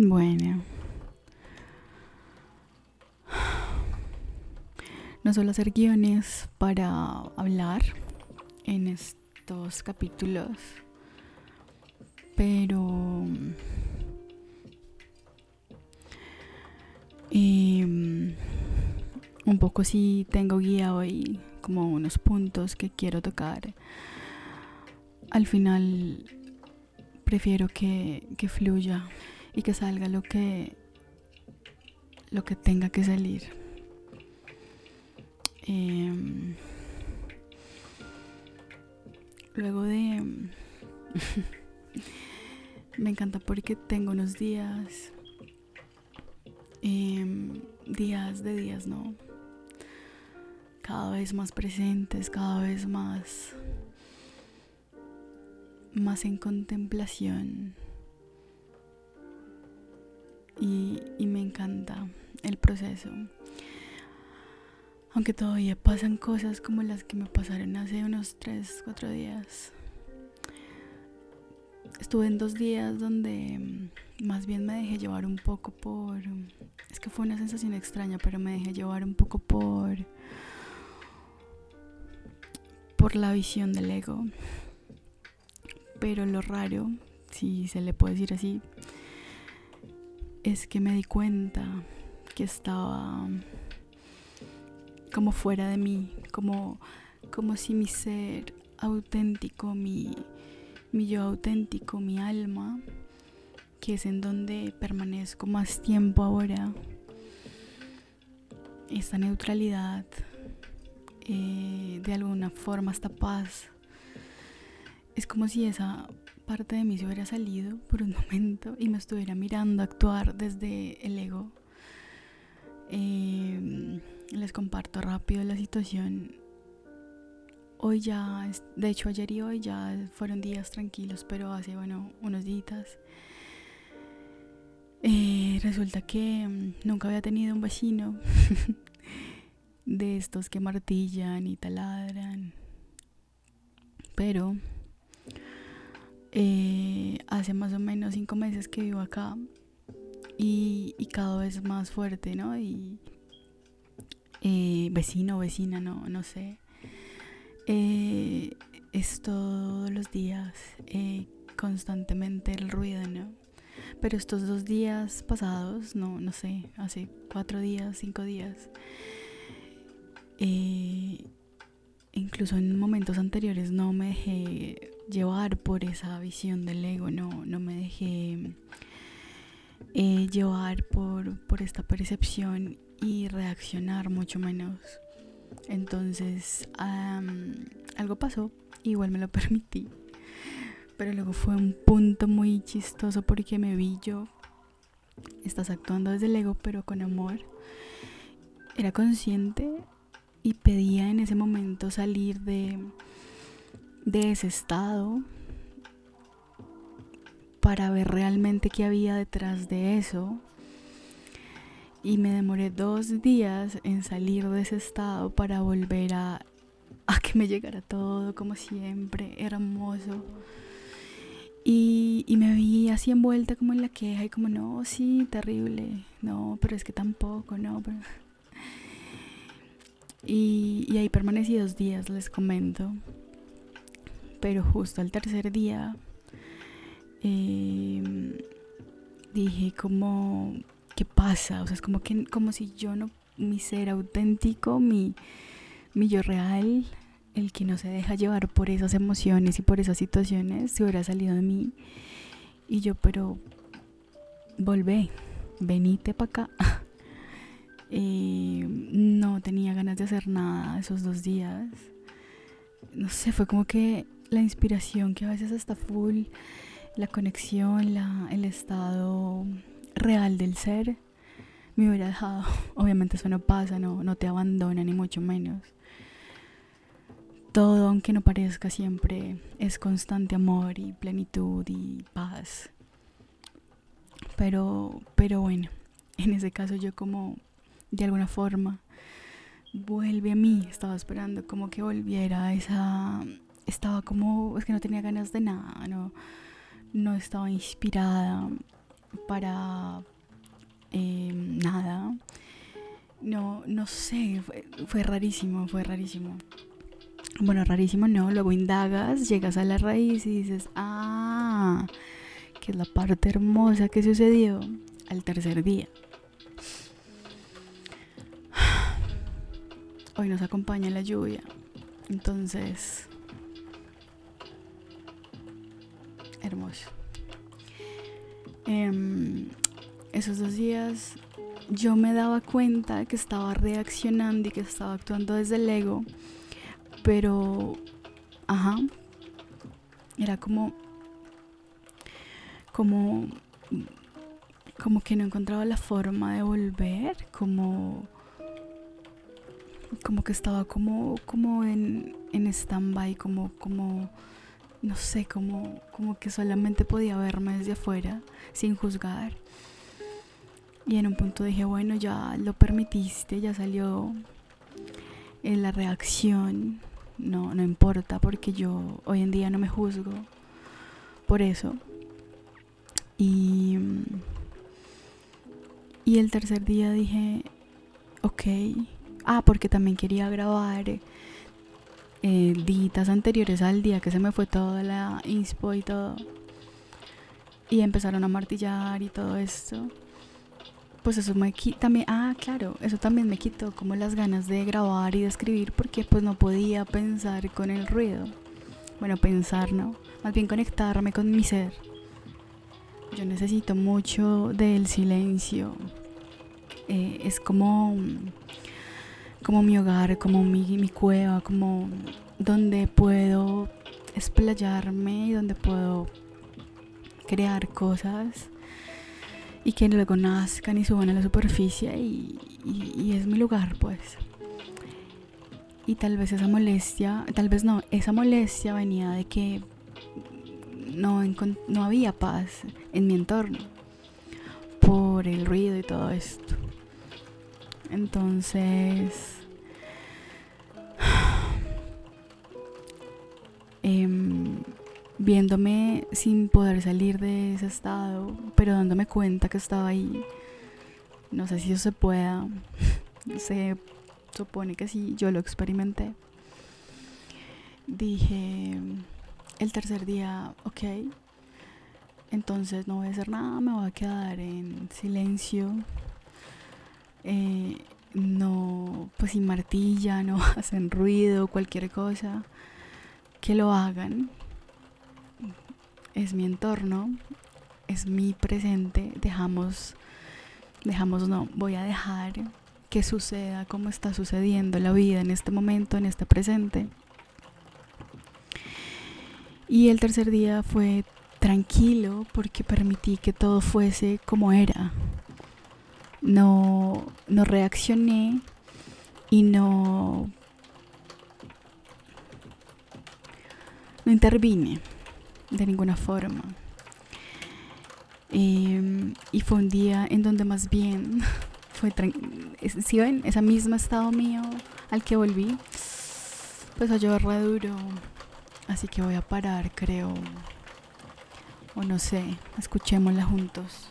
Bueno. No suelo hacer guiones para hablar en estos capítulos, pero em, un poco sí tengo guía hoy como unos puntos que quiero tocar. Al final prefiero que, que fluya y que salga lo que lo que tenga que salir. Em, luego de me encanta porque tengo unos días em, días de días, ¿no? Cada vez más presentes, cada vez más más en contemplación y, me encanta el proceso. Aunque todavía pasan cosas como las que me pasaron hace unos 3, 4 días. Estuve en dos días donde mm, más bien me dejé llevar un poco por... Es que fue una sensación extraña, pero me dejé llevar un poco por... por la visión del ego. Pero lo raro, si se le puede decir así, es que me di cuenta que estaba como fuera de mí, como, como si mi ser auténtico, mi, mi yo auténtico, mi alma, que es en donde permanezco más tiempo ahora, esta neutralidad, eh, de alguna forma esta paz, es como si esa parte de mí se hubiera salido por un momento y me estuviera mirando actuar desde el ego. Em, les comparto rápido la situación. Hoy ya, de hecho ayer y hoy ya fueron días tranquilos, pero hace, bueno, unos días. Eh, resulta que mm, nunca había tenido un vecino de estos que martillan y taladran. Pero eh, hace más o menos cinco meses que vivo acá y, cada vez más fuerte, ¿no? Y eh, vecino, vecina, no, no sé. Eh, es todos los días, constantemente el ruido, ¿no? Pero estos dos días pasados, no, no sé, hace cuatro días, cinco días, incluso en momentos anteriores no me dejé llevar por esa visión del ego, no, no me dejé eh, llevar por, por esta percepción y reaccionar mucho menos. Entonces algo pasó, igual me lo permití. Pero luego fue un punto muy chistoso porque me vi yo. Estás actuando desde el ego, pero con amor. Era consciente y pedía en ese momento salir de, de ese estado para ver realmente qué había detrás de eso. Y me demoré dos días en salir de ese estado para volver a, a que me llegara todo como siempre, hermoso. Y, y, me vi así envuelta como en la queja y como, no, sí, terrible, no, pero es que tampoco, no. Pero... Y, y ahí permanecí dos días, les comento. Pero justo al tercer día em, dije como, ¿qué pasa? O sea, es como, que, como si yo no, mi ser auténtico, mi, mi yo real, el que no se deja llevar por esas emociones y por esas situaciones, se hubiera salido de mí. Y yo, pero, volvé, venite para acá. Em, no tenía ganas de hacer nada esos dos días. No sé, fue como que la inspiración que a veces está full, la conexión, la, el estado real del ser, me hubiera dejado. Obviamente eso no pasa, no, no te abandona ni mucho menos. Todo, aunque no parezca siempre, es constante amor y plenitud y paz. Pero, pero bueno, en ese caso yo como de alguna forma vuelve a mí, estaba esperando como que volviera esa estaba como, es que no tenía ganas de nada, no, no estaba inspirada. para em, nada. No, no sé, fue, rarísimo, fue rarísimo. Bueno, rarísimo no, luego indagas, llegas a la raíz y dices, ah, que es la parte hermosa que sucedió al tercer día. Hoy nos acompaña la lluvia, entonces, hermoso. Em, esos dos días yo me daba cuenta que estaba reaccionando y que estaba actuando desde el ego, pero, ajá, era como, como, como que no encontraba la forma de volver, como, como que estaba como, como en, en stand-by, como, como, no sé, como, como que solamente podía verme desde afuera, sin juzgar. Y en un punto dije, bueno, ya lo permitiste, ya salió en la reacción, no, no importa porque yo hoy en día no me juzgo por eso. Y, y el tercer día dije, ok, ah, porque también quería grabar eh, días anteriores al día que se me fue toda la inspo y todo. Y empezaron a martillar y todo esto. Pues eso me quitó también, ah, claro, eso también me quitó como las ganas de grabar y de escribir porque pues no podía pensar con el ruido. Bueno, pensar, ¿no? Más bien conectarme con mi ser. Yo necesito mucho del silencio. Eh, es como como mi hogar, como mi, mi cueva, como donde puedo explayarme y donde puedo crear cosas y que luego nazcan y suban a la superficie y, y, es mi lugar pues. Y tal vez esa molestia tal vez no esa molestia venía de que no, no había paz en mi entorno por el ruido y todo esto. Entonces Em, viéndome sin poder salir de ese estado, pero dándome cuenta que estaba ahí. No sé si eso se pueda, se supone que sí, yo lo experimenté. Dije el tercer día, ok, entonces no voy a hacer nada, me voy a quedar en silencio. Eh, no, pues sin martilla, no hacen ruido, cualquier cosa que lo hagan. Es mi entorno, es mi presente. Dejamos, dejamos, no, voy a dejar que suceda como está sucediendo la vida en este momento, en este presente. Y el tercer día fue tranquilo porque permití que todo fuese como era. No, no reaccioné y no no intervine de ninguna forma. Em, y fue un día en donde más bien fue si ven ese mismo estado mío al que volví pues a llover re duro. Así que voy a parar creo. O no sé escuchémosla juntos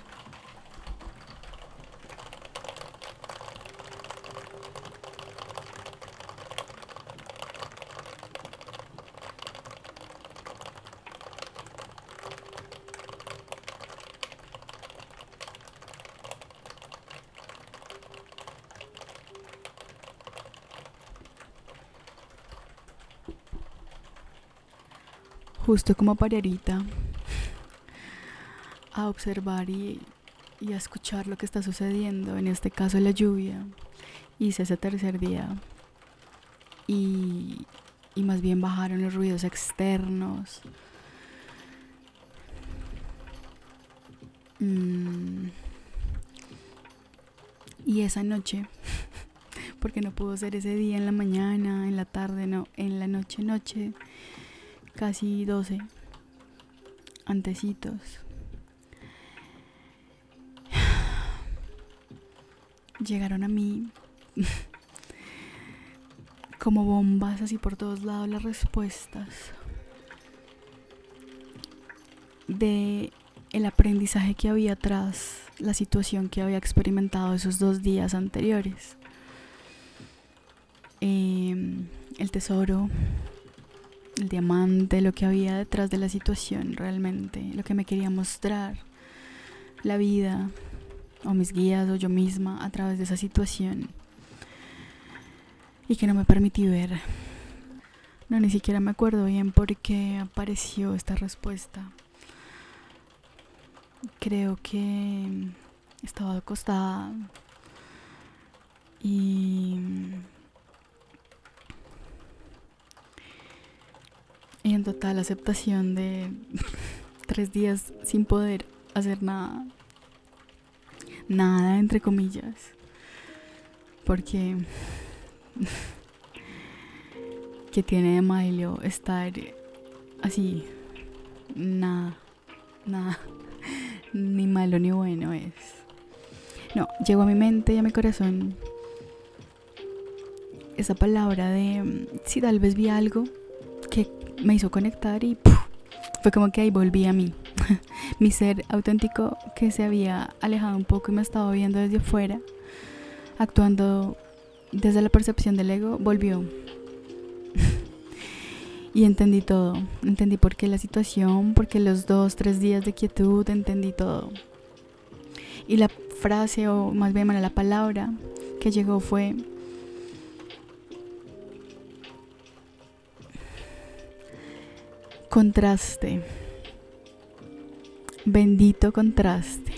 justo como parerita a observar y, a escuchar lo que está sucediendo, en este caso la lluvia. Hice ese tercer día y, y más bien bajaron los ruidos externos. Mm. Y esa noche, porque no pudo ser ese día en la mañana, en la tarde, no, en la noche, noche casi 12 antecitos. Llegaron a mí como bombas así por todos lados las respuestas de el aprendizaje que había tras la situación que había experimentado esos dos días anteriores. Em, el tesoro, el diamante, lo que había detrás de la situación realmente, lo que me quería mostrar, la vida, o mis guías, o yo misma a través de esa situación. Y que no me permití ver. No, ni siquiera me acuerdo bien por qué apareció esta respuesta. Creo que estaba acostada y en total aceptación de tres días sin poder hacer nada. Nada entre comillas. Porque que tiene de malo estar así. Nada nada. Ni malo ni bueno es. No, llegó a mi mente y a mi corazón esa palabra de si tal vez vi algo me hizo conectar y fue como que ahí volví a mí. mi ser auténtico que se había alejado un poco y me estaba viendo desde afuera, actuando desde la percepción del ego, volvió. Y entendí todo. Entendí por qué la situación, por qué los dos, tres días de quietud, entendí todo. Y la frase, o más bien la palabra que llegó fue... Contraste. Bendito contraste.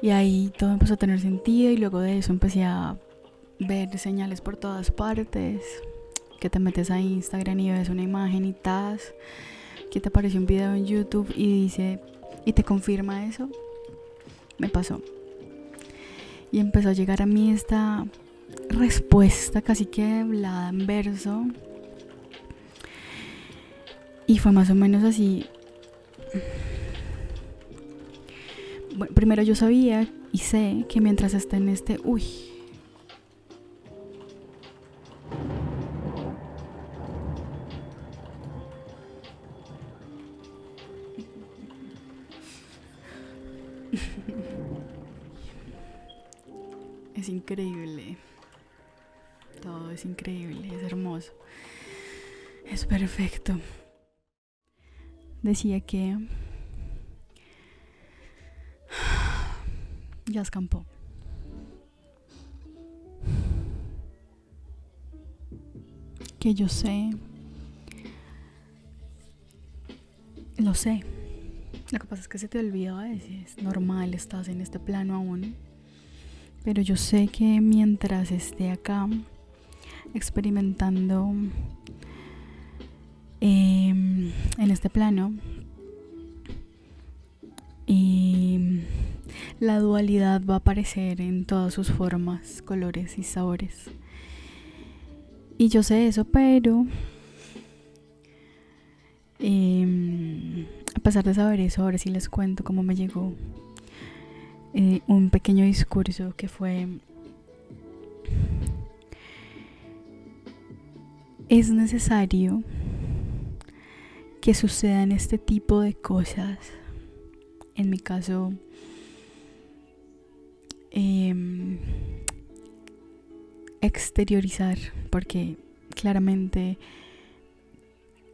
Y ahí todo empezó a tener sentido y luego de eso empecé a ver señales por todas partes que te metes a Instagram y ves una imagen y tas, que te aparece un video en YouTube y dice, y te confirma eso, me pasó. Y empezó a llegar a mí esta respuesta casi que hablada en verso. Y fue más o menos así. Bueno, primero yo sabía y sé que mientras esté en este, uy, Es increíble. Todo es increíble, es hermoso. Es perfecto. Decía que ya escampó. Que yo sé. Lo sé. Lo que pasa es que se te olvida veces. Normal, estás en este plano aún. Pero yo sé que mientras esté acá experimentando em, en este plano, y la dualidad va a aparecer en todas sus formas, colores y sabores. Y yo sé eso, pero em, a pesar de saber eso, ahora sí les cuento cómo me llegó eh, un pequeño discurso que fue es necesario que sucedan este tipo de cosas en mi caso em, exteriorizar porque claramente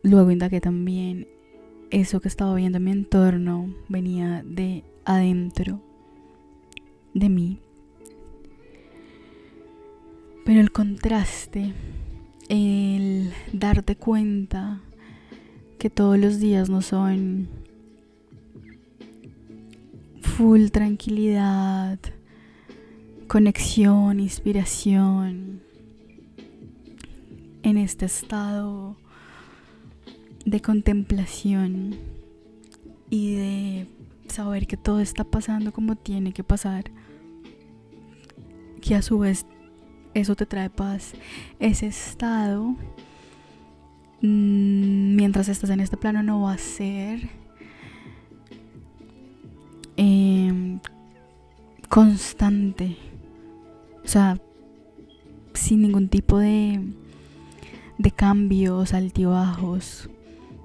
luego indagué también eso que estaba viendo en mi entorno venía de adentro de mí. Pero el contraste, el darte cuenta que todos los días no son full tranquilidad, conexión, inspiración, en este estado de contemplación y de saber que todo está pasando como tiene que pasar que a su vez eso te trae paz. Ese estado, mientras estás en este plano, no va a ser em, constante. O sea, sin ningún tipo de, de cambios, altibajos.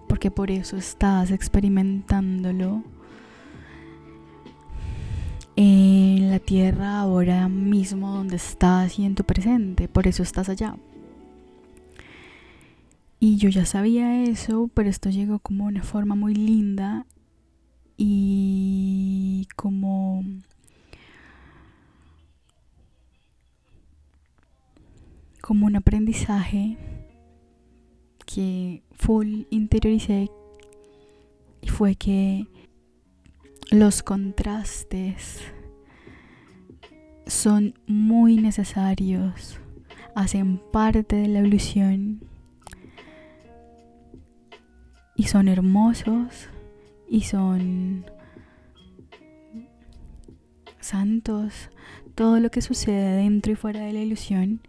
porque por eso estás experimentándolo en la tierra ahora mismo donde estás y en tu presente, por eso estás allá. Y yo ya sabía eso, pero esto llegó como una forma muy linda y como como un aprendizaje que full interioricé y fue que los contrastes son muy necesarios, hacen parte de la evolución y son hermosos y son santos. Todo lo que sucede dentro y fuera de la ilusión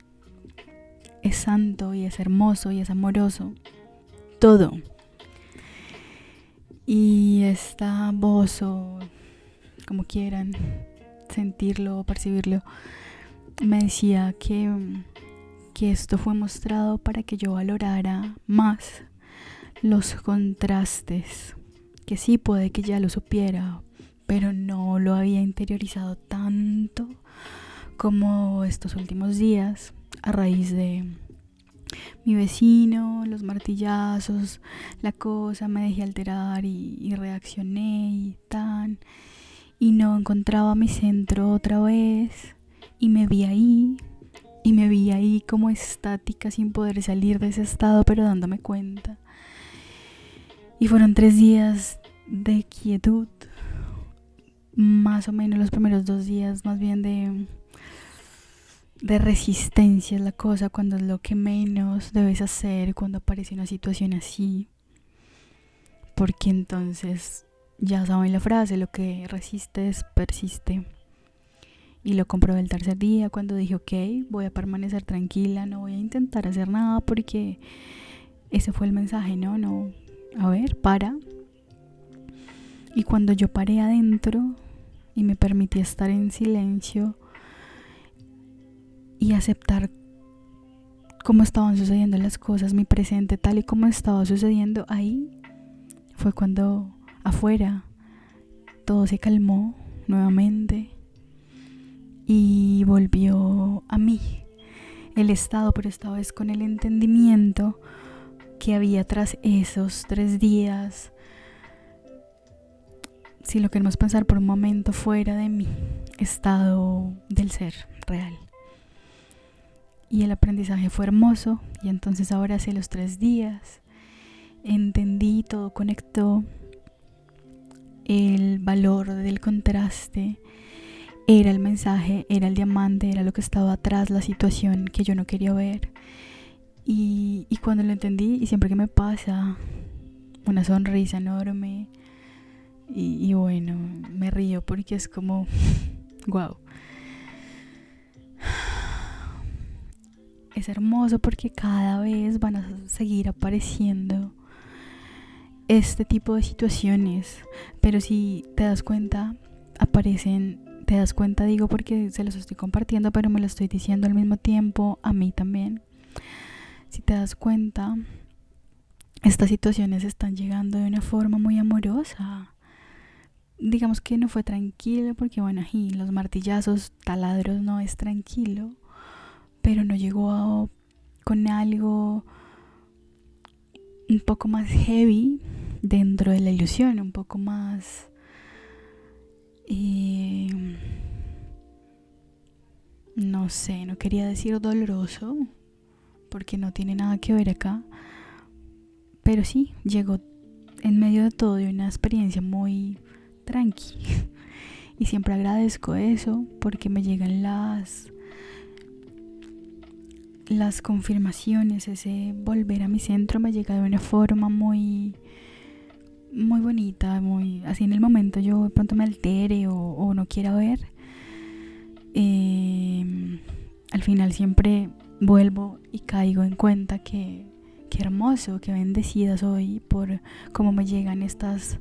es santo y es hermoso y es amoroso. Todo. Y esta voz o como quieran sentirlo o percibirlo, me decía que, que esto fue mostrado para que yo valorara más los contrastes, que sí puede que ya lo supiera, pero no lo había interiorizado tanto como estos últimos días a raíz de mi vecino, los martillazos, la cosa, me dejé alterar y, reaccioné y tan. Y no encontraba mi centro otra vez. Y me vi ahí. Y me vi ahí como estática sin poder salir de ese estado, pero dándome cuenta. Y fueron tres días de quietud. Más o menos los primeros dos días, más bien de de resistencia es la cosa cuando es lo que menos debes hacer cuando aparece una situación así. Porque entonces ya saben la frase, lo que resistes persiste. Y lo comprobé el tercer día cuando dije, ok, voy a permanecer tranquila, no voy a intentar hacer nada porque ese fue el mensaje, ¿no? No, a ver, para. Y cuando yo paré adentro y me permití estar en silencio, y aceptar cómo estaban sucediendo las cosas, mi presente tal y como estaba sucediendo ahí, fue cuando afuera todo se calmó nuevamente y volvió a mí el estado, pero esta vez con el entendimiento que había tras esos tres días. Si lo queremos pensar por un momento fuera de mi estado del ser real y el aprendizaje fue hermoso y entonces ahora hace los tres días entendí, todo conectó, el valor del contraste era el mensaje, era el diamante, era lo que estaba atrás, la situación que yo no quería ver. Y, y cuando lo entendí, y siempre que me pasa, una sonrisa enorme, y, y bueno, me río porque es como, wow. es hermoso porque cada vez van a seguir apareciendo este tipo de situaciones. Pero si te das cuenta, aparecen, te das cuenta, digo porque se los estoy compartiendo, pero me lo estoy diciendo al mismo tiempo a mí también. Si te das cuenta, estas situaciones están llegando de una forma muy amorosa. Digamos que no fue tranquilo porque bueno, y los martillazos, taladros no es tranquilo pero no llegó con algo un poco más heavy dentro de la ilusión, un poco más... Eh, no sé, no quería decir doloroso, porque no tiene nada que ver acá, pero sí, llegó en medio de todo de una experiencia muy tranqui. Y siempre agradezco eso porque me llegan las las confirmaciones, ese volver a mi centro me llega de una forma muy muy bonita, muy así en el momento yo de pronto me altere o, no quiera ver. Em, al final siempre vuelvo y caigo en cuenta que qué hermoso, qué bendecida soy por cómo me llegan estas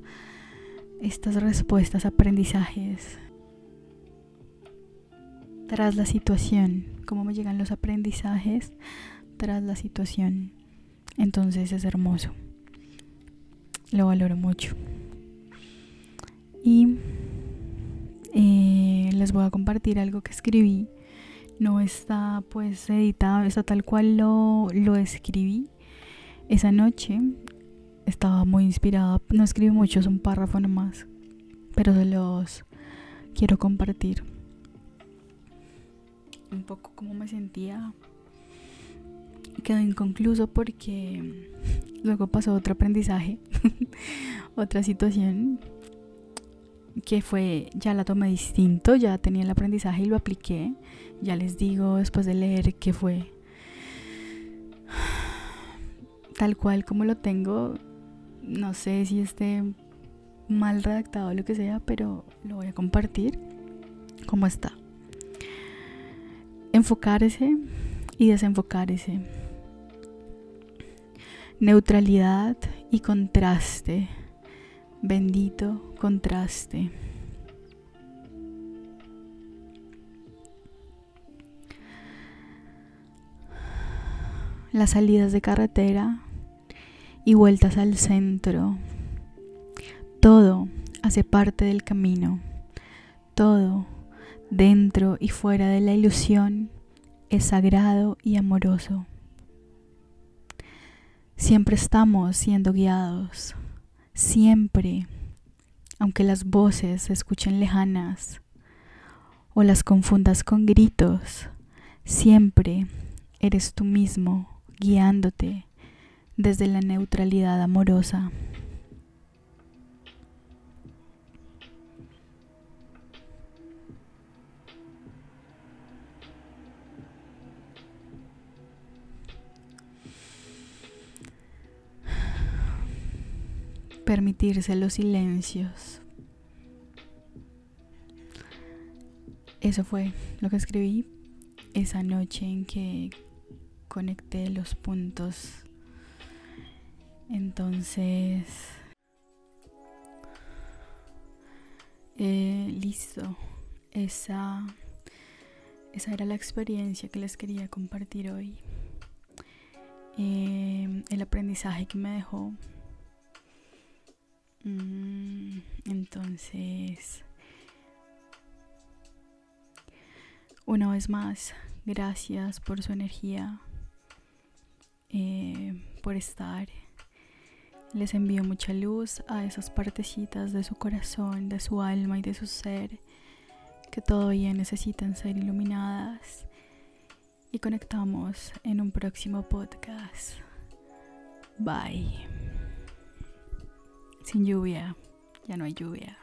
estas respuestas, aprendizajes tras la situación, cómo me llegan los aprendizajes tras la situación. Entonces es hermoso. lo valoro mucho. Y eh, les voy a compartir algo que escribí. No está pues editado, está tal cual lo, lo escribí. Esa noche estaba muy inspirada. No escribí mucho, es un párrafo nomás. Pero se los quiero compartir. Un poco cómo me sentía. Quedó inconcluso porque luego pasó otro aprendizaje, otra situación que fue, ya la tomé distinto, ya tenía el aprendizaje y lo apliqué. Ya les digo después de leer que fue tal cual como lo tengo. No sé si esté mal redactado o lo que sea, pero lo voy a compartir como está. Enfocarse y desenfocarse. Neutralidad y contraste. Bendito contraste. Las salidas de carretera y vueltas al centro. Todo hace parte del camino. Todo, dentro y fuera de la ilusión, es sagrado y amoroso. Siempre estamos siendo guiados, siempre, aunque las voces se escuchen lejanas o las confundas con gritos, siempre eres tú mismo guiándote desde la neutralidad amorosa. Permitirse los silencios. Eso fue lo que escribí esa noche en que conecté los puntos entonces, eh, listo. Esa, esa era la experiencia que les quería compartir hoy. Eh, el aprendizaje que me dejó. Mm, entonces, una vez más, gracias por su energía, eh, por estar les envío mucha luz a esas partecitas de su corazón, de su alma y de su ser que todavía necesitan ser iluminadas. Y conectamos en un próximo podcast. Bye. Sin lluvia, ya no hay lluvia.